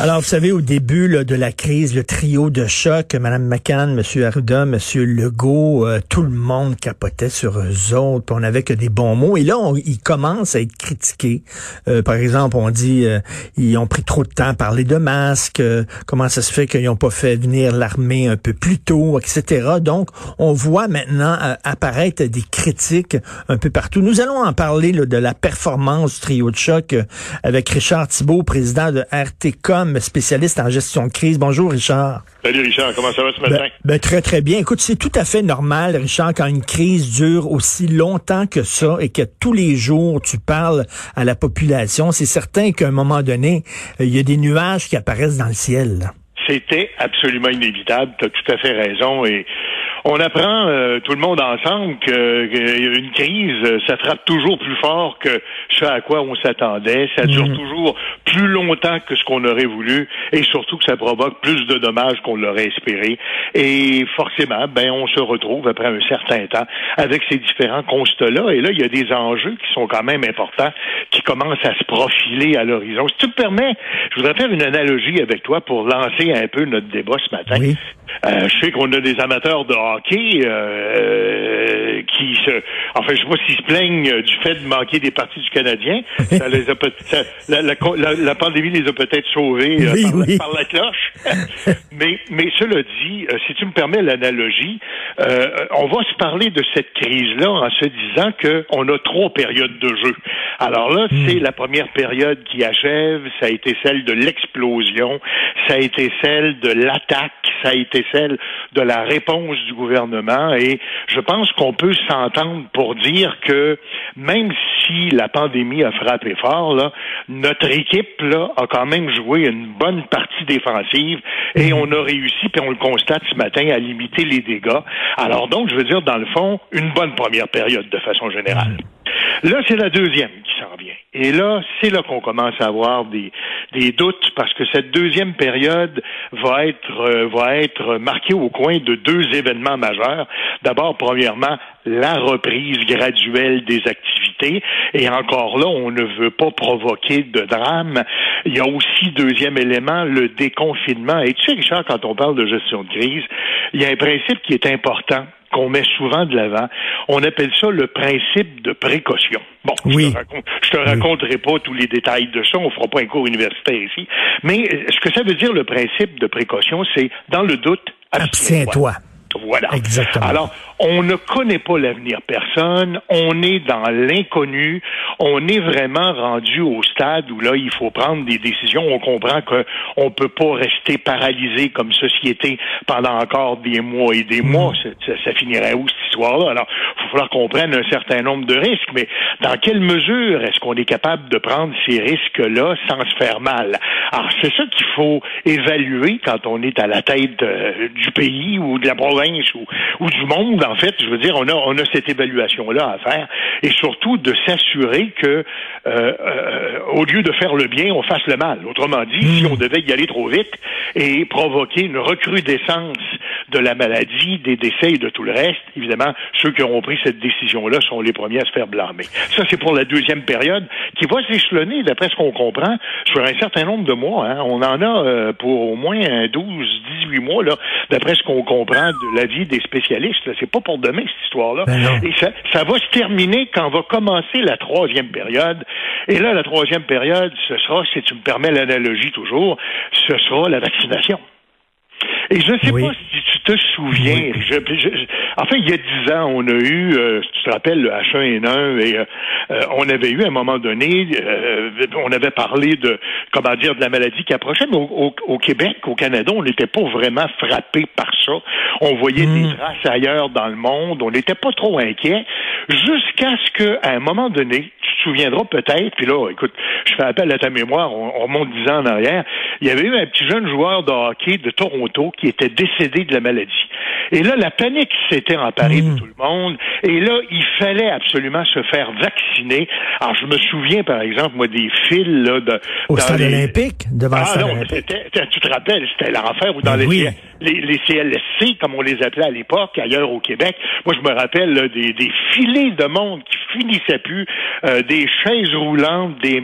Alors, vous savez, au début de la crise, le trio de choc, Mme McCann, M. Arruda, M. Legault, euh, tout le monde capotait sur eux autres, on avait que des bons mots. Et là, on, ils commencent à être critiqués. Euh, par exemple, on dit euh, ils ont pris trop de temps à parler de masques, comment ça se fait qu'ils n'ont pas fait venir l'armée un peu plus tôt, etc. Donc, on voit maintenant apparaître des critiques un peu partout. Nous allons en parler de la performance du trio de choc avec Richard Thibault, président de RTCOM spécialiste en gestion de crise. Bonjour, Richard. Salut, Richard. Comment ça va ce matin? Ben, ben, très, très bien. Écoute, c'est tout à fait normal, Richard, quand une crise dure aussi longtemps que ça et que tous les jours tu parles à la population. C'est certain qu'à un moment donné, euh, il y a des nuages qui apparaissent dans le ciel. C'était absolument inévitable. Tu as tout à fait raison. Et on apprend euh, tout le monde ensemble que, une crise, ça frappe toujours plus fort que ce à quoi on s'attendait. Ça dure mhm. toujours plus longtemps que ce qu'on aurait voulu et surtout que ça provoque plus de dommages qu'on l'aurait espéré. Et forcément, ben on se retrouve après un certain temps avec ces différents constats-là. Et là, il y a des enjeux qui sont quand même importants, qui commencent à se profiler à l'horizon. Si tu me permets, je voudrais faire une analogie avec toi pour lancer un peu notre débat ce matin. Oui. Euh, je sais qu'on a des amateurs de hockey euh, qui se, enfin, je sais pas s'ils se plaignent du fait de manquer des parties du Canadien. ça les a la, la, la, pandémie les a peut-être sauvés euh, par, la cloche. mais, mais cela dit, si tu me permets l'analogie, on va se parler de cette crise-là en se disant qu'on a trois périodes de jeu. Alors là, hmm. c'est la première période qui achève. Ça a été celle de l'explosion. Ça a été celle de l'attaque. Ça a été celle de la réponse du gouvernement et je pense qu'on peut s'entendre pour dire que même si la pandémie a frappé fort, là, notre équipe là, a quand même joué une bonne partie défensive et on a réussi, puis on le constate ce matin, à limiter les dégâts. Alors donc, je veux dire, dans le fond, une bonne première période de façon générale. Là, c'est la deuxième qui s'en vient. Et là, c'est là qu'on commence à avoir des, des doutes parce que cette deuxième période va être, euh, va être marquée au coin de deux événements majeurs. D'abord, premièrement, la reprise graduelle des activités. Et encore là, on ne veut pas provoquer de drame. Il y a aussi, deuxième élément, le déconfinement. Et tu sais, Richard, quand on parle de gestion de crise, il y a un principe qui est important qu'on met souvent de l'avant. On appelle ça le principe de précaution. Bon, oui. je te, te raconterai pas tous les détails de ça, on fera pas un cours universitaire ici. Mais euh, ce que ça veut dire le principe de précaution, c'est dans le doute, abstiens-toi. Voilà. Exactement. Alors, on ne connaît pas l'avenir personne, on est dans l'inconnu, on est vraiment rendu au stade où là, il faut prendre des décisions. On comprend qu'on ne peut pas rester paralysé comme société pendant encore des mois et des mois. Mm. Ça, finirait où Alors, il va falloir qu'on prenne un certain nombre de risques, mais dans quelle mesure est-ce qu'on est capable de prendre ces risques-là sans se faire mal? Alors, c'est ça qu'il faut évaluer quand on est à la tête euh, du pays ou de la province ou, ou du monde en fait, je veux dire, on a, on a cette évaluation-là à faire et surtout de s'assurer que, euh, euh, au lieu de faire le bien, on fasse le mal. Autrement dit, si hmm. on devait y aller trop vite et provoquer une recrudescence de la maladie, des décès et de tout le reste, évidemment, ceux qui auront pris cette décision-là sont les premiers à se faire blâmer. Ça, c'est pour la deuxième période qui va s'échelonner, d'après ce qu'on comprend, sur un certain nombre de mois. Hein. On en a euh, pour au moins 12, 18 mois, là, d'après ce qu'on comprend de l'avis des spécialistes. C'est pas pour demain, cette histoire-là. Ben et ça, ça va se terminer quand va commencer la troisième période. Et là, la troisième période, ce sera, si tu me permets l'analogie toujours, ce sera la vaccination. Et je ne sais pas si tu te souviens, enfin, il y a dix ans, on a eu, euh, tu te rappelles, le H1N1, et euh, euh, on avait eu, à un moment donné, on avait parlé de, comment dire, de la maladie qui approchait, mais au, Québec, au Canada, on n'était pas vraiment frappé par ça. On voyait des hmm. traces ailleurs dans le monde, on n'était pas trop inquiet, jusqu'à ce qu'à un moment donné, te souviendras peut-être, puis là, écoute, je fais appel à ta mémoire, on, on remonte dix ans en arrière, il y avait eu un petit jeune joueur de hockey de Toronto qui était décédé de la maladie. Et là, la panique s'était emparée de mmh. tout le monde. Et là, il fallait absolument se faire vacciner. Alors, je me souviens, par exemple, moi, des fils là, de, au stade olympique, devant ah, le non, Tu te rappelles, c'était l'enfer ou dans ben les, les, les, CLSC, comme on les appelait à l'époque, ailleurs au Québec. Moi, je me rappelle des, des, filets de monde qui finissaient plus, euh, des chaises roulantes, des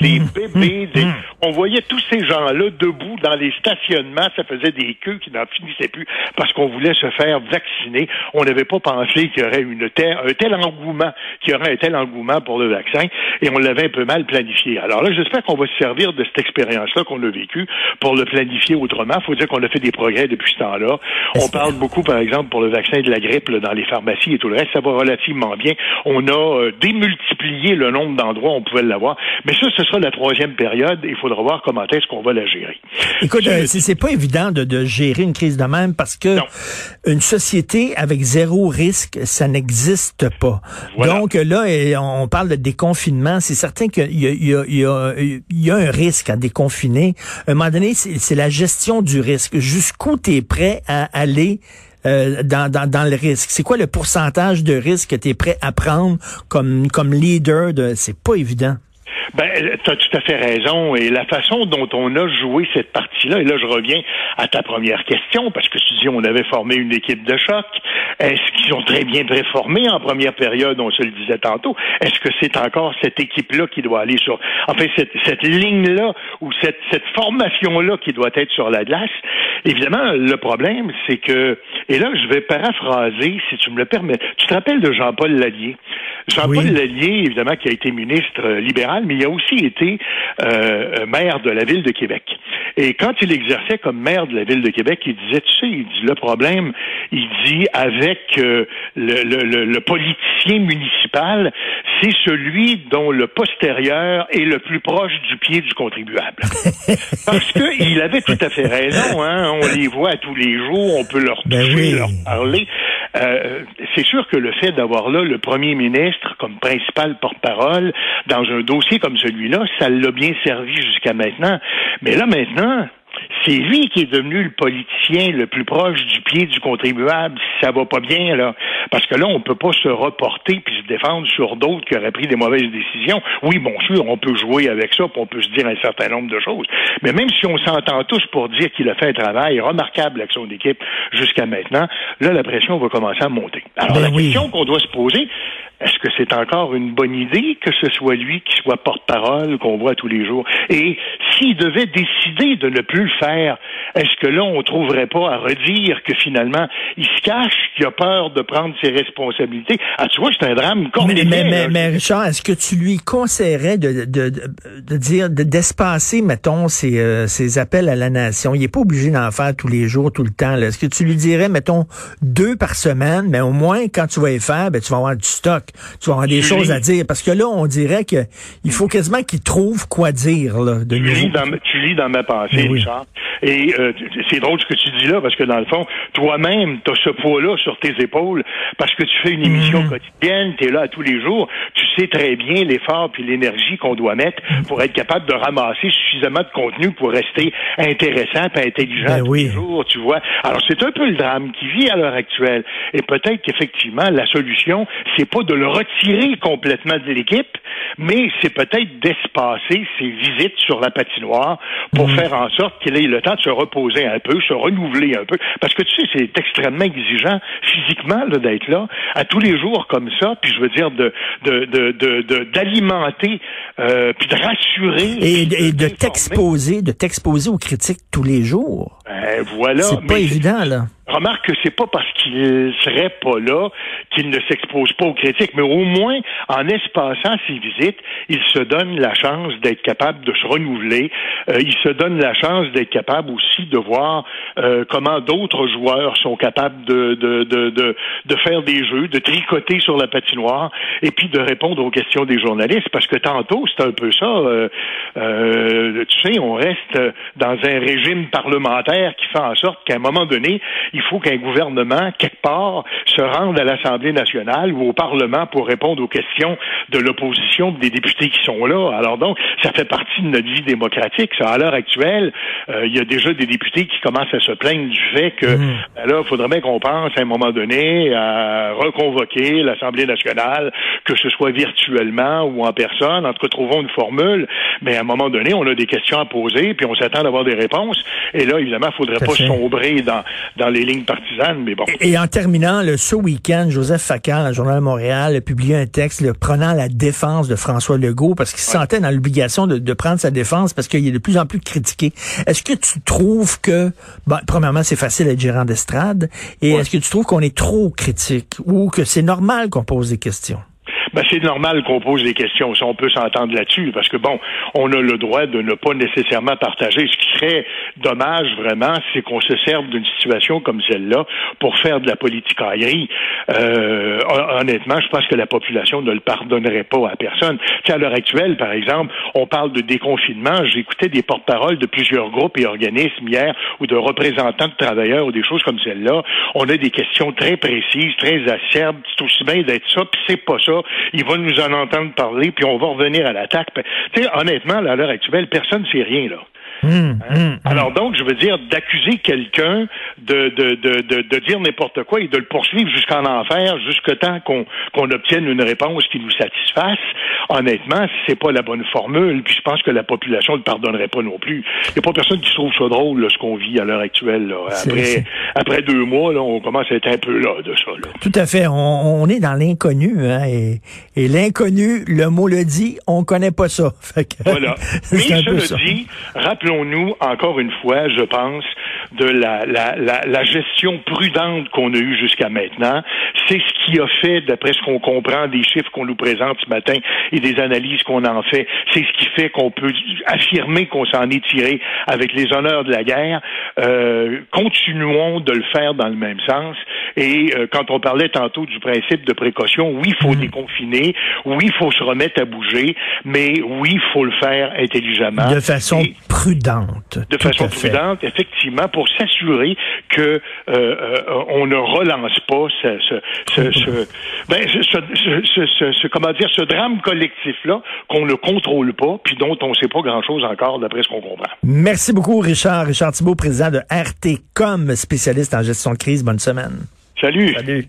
des mmh. bébés. Des... Mmh. On voyait tous ces gens-là debout dans les stationnements. Ça faisait des queues qui n'en finissaient plus parce qu'on voulait se faire vacciner. On n'avait pas pensé qu'il y aurait une telle, un tel engouement, qu'il y aurait un tel engouement pour le vaccin, et on l'avait un peu mal planifié. Alors là, j'espère qu'on va se servir de cette expérience-là qu'on a vécue pour le planifier autrement. Il faut dire qu'on a fait des progrès depuis ce temps-là. On parle beaucoup, par exemple, pour le vaccin de la grippe dans les pharmacies et tout le reste. Ça va relativement bien. On a euh, démultiplié le nombre d'endroits où on pouvait l'avoir. Mais ça, ce sera la troisième période. Il faudra voir comment est-ce qu'on va la gérer. Écoute, euh, c'est pas évident de, de, gérer une crise de même parce que une société avec zéro risque, ça n'existe pas. Donc là, on parle de déconfinement. C'est certain qu'il y, y, y, a un risque à déconfiner. À un moment donné, c'est la gestion du risque. Jusqu'où tu es prêt à aller euh, dans, dans, dans, le risque? C'est quoi le pourcentage de risque que tu es prêt à prendre comme, comme leader? de C'est pas évident. Ben, tu as tout à fait raison. Et la façon dont on a joué cette partie-là, et là, je reviens à ta première question, parce que tu on avait formé une équipe de choc. Est-ce qu'ils ont très bien préformé en première période, on se le disait tantôt? Est-ce que c'est encore cette équipe-là qui doit aller sur... Enfin, cette, cette ligne-là, ou cette, cette formation-là qui doit être sur la glace? Évidemment, le problème, c'est que... Et là, je vais paraphraser, si tu me le permets. Tu te rappelles de Jean-Paul Lallier? Jean-Paul Lallier, évidemment, qui a été ministre libéral, mais il a aussi été euh, maire de la ville de Québec. Et quand il exerçait comme maire de la ville de Québec, il disait, tu sais, il dit le problème, il dit avec euh, le, le, le, politicien municipal, c'est celui dont le postérieur est le plus proche du pied du contribuable. Parce qu'il avait tout à fait raison. Hein? On les voit tous les jours, on peut leur ben toucher, leur parler. Euh, c'est sûr que le fait d'avoir là le premier ministre comme principal porte-parole dans un dossier comme celui-là, ça l'a bien servi jusqu'à maintenant. Mais là maintenant, c'est lui qui est devenu le politicien le plus proche du pied du contribuable si ça va pas bien, là. Parce que là, on peut pas se reporter puis se défendre sur d'autres qui auraient pris des mauvaises décisions. Oui, bon sûr, on peut jouer avec ça, puis on peut se dire un certain nombre de choses. Mais même si on s'entend tous pour dire qu'il a fait un travail remarquable avec son équipe jusqu'à maintenant, là, la pression va commencer à monter. Alors, ben la question qu'on doit se poser, est-ce que c'est encore une bonne idée que ce soit lui qui soit porte-parole qu'on voit tous les jours? Et s'il devait décider de ne plus le faire, est-ce que là, on trouverait pas à redire que finalement, il se cache, qu'il a peur de prendre ses responsabilités? Ah, tu vois, c'est un drame Mais, mais, mais, Richard, est-ce que tu lui conseillerais de, de, de, dire, d'espacer, mettons, ses, euh, ses appels à la nation? Il n'est pas obligé d'en faire tous les jours, tout le temps. Est-ce que tu lui dirais, mettons, deux par semaine, mais au moins, quand tu vas y faire, ben, tu vas avoir du stock? Tu vas avoir des choses à dire. Parce que là, on dirait que il faut quasiment qu'il trouve quoi dire. Là, de tu, lis dans, tu lis dans ma pensée, ben Richard. Et euh, c'est drôle ce que tu dis là, parce que dans le fond, toi-même, tu as ce poids-là sur tes épaules, parce que tu fais une émission mhm. quotidienne, tu es là tous les jours, tu sais très bien l'effort puis l'énergie qu'on doit mettre pour être capable de ramasser suffisamment de contenu pour rester intéressant et intelligent ben tous les jours, tu vois. Alors, c'est un peu le drame qui vit à l'heure actuelle. Et peut-être qu'effectivement, la solution, c'est pas de le retirer complètement de l'équipe, mais c'est peut-être d'espacer ses visites sur la patinoire pour mhm. faire en sorte qu'il ait le temps de se reposer un peu, se renouveler un peu. Parce que tu sais, c'est extrêmement exigeant physiquement d'être là à tous les jours comme ça, puis je veux dire de d'alimenter euh, puis de rassurer et, de t'exposer, de t'exposer aux critiques tous les jours. Ben, voilà. C'est pas évident là. Remarque que c'est pas parce qu'il serait pas là qu'il ne s'expose pas aux critiques, mais au moins, en espaçant ses visites, il se donne la chance d'être capable de se renouveler. Euh, il se donne la chance d'être capable aussi de voir euh, comment d'autres joueurs sont capables de, de, de, de, faire des jeux, de tricoter sur la patinoire et puis de répondre aux questions des journalistes. Parce que tantôt, c'est un peu ça. Euh, euh tu sais, on reste dans un régime parlementaire qui fait en sorte qu'à un moment donné, il faut qu'un gouvernement, quelque part, se rende à l'Assemblée nationale ou au Parlement pour répondre aux questions de l'opposition des députés qui sont là. Alors donc, ça fait partie de notre vie démocratique. Ça, à l'heure actuelle, euh, il y a déjà des députés qui commencent à se plaindre du fait que mmh. ben là, il faudrait bien qu'on pense à un moment donné à reconvoquer l'Assemblée nationale, que ce soit virtuellement ou en personne. En tout cas, trouvons une formule. Mais à un moment donné, on a des questions à poser, puis on s'attend d'avoir des réponses. Et là, évidemment, il faudrait pas sombrer dans, dans les mais bon. Et, en terminant, le, ce week-end, Joseph Facal, le Journal de Montréal, a publié un texte prenant la défense de François Legault parce qu'il se sentait dans l'obligation de, de, prendre sa défense parce qu'il est de plus en plus critiqué. Est-ce que tu trouves que, bon, premièrement, c'est facile d'être gérant d'estrade, et est-ce que tu trouves qu'on est trop critique ou que c'est normal qu'on pose des questions? Ben, c'est normal qu'on pose des questions. Si on peut s'entendre là-dessus, parce que bon, on a le droit de ne pas nécessairement partager. Ce qui serait dommage vraiment, c'est qu'on se serve d'une situation comme celle-là pour faire de la politique aérie. Euh, honnêtement, je pense que la population ne le pardonnerait pas à personne. à l'heure actuelle, par exemple, on parle de déconfinement. J'écoutais des porte-paroles de plusieurs groupes et organismes hier ou de représentants de travailleurs ou des choses comme celle-là. On a des questions très précises, très acerbes. C'est aussi bien d'être ça, puis c'est pas ça il va nous en entendre parler, puis on va revenir à l'attaque. Tu sais, honnêtement, à l'heure actuelle, personne ne sait rien, là. Hum, hein? hum, hum. Alors donc, je veux dire, d'accuser quelqu'un de, de, de, de, dire n'importe quoi et de le poursuivre jusqu'en enfer, jusqu'à temps qu'on qu'on obtienne une réponse qui nous satisfasse, honnêtement, c'est pas la bonne formule. Puis je pense que la population ne le pardonnerait pas non plus. Il n'y a pas personne qui trouve ça drôle, ce qu'on vit à l'heure actuelle. Après, après deux mois, là, on commence à être un peu là de ça. Tout à fait. On, on est dans l'inconnu. Hein, et, et l'inconnu, le mot le dit, on connaît pas ça. voilà. Mais cela dit, rappelons-nous encore une fois, je pense, de la, la, la, la gestion prudente qu'on a eue jusqu'à maintenant. C'est ce qui a fait, d'après ce qu'on comprend des chiffres qu'on nous présente ce matin et des analyses qu'on en fait, c'est ce qui fait qu'on peut affirmer qu'on s'en est tiré avec les honneurs de la guerre. Euh, continuons de le faire dans le même sens. Et euh, quand on parlait tantôt du principe de précaution, oui, il faut mmh. déconfiner, oui, il faut se remettre à bouger, mais oui, il faut le faire intelligemment. De façon prudente. De façon prudente, effectivement, pour s'assurer que euh, euh, on ne relance pas ce, ce, ce, ben, ce, comment dire, ce drame collectif-là qu'on ne contrôle pas, puis dont on ne sait pas grand-chose encore d'après ce qu'on comprend. Merci beaucoup, Richard. Richard Thibault, président de RTCOM, spécialiste en gestion de crise. Bonne semaine. Salut. Salut.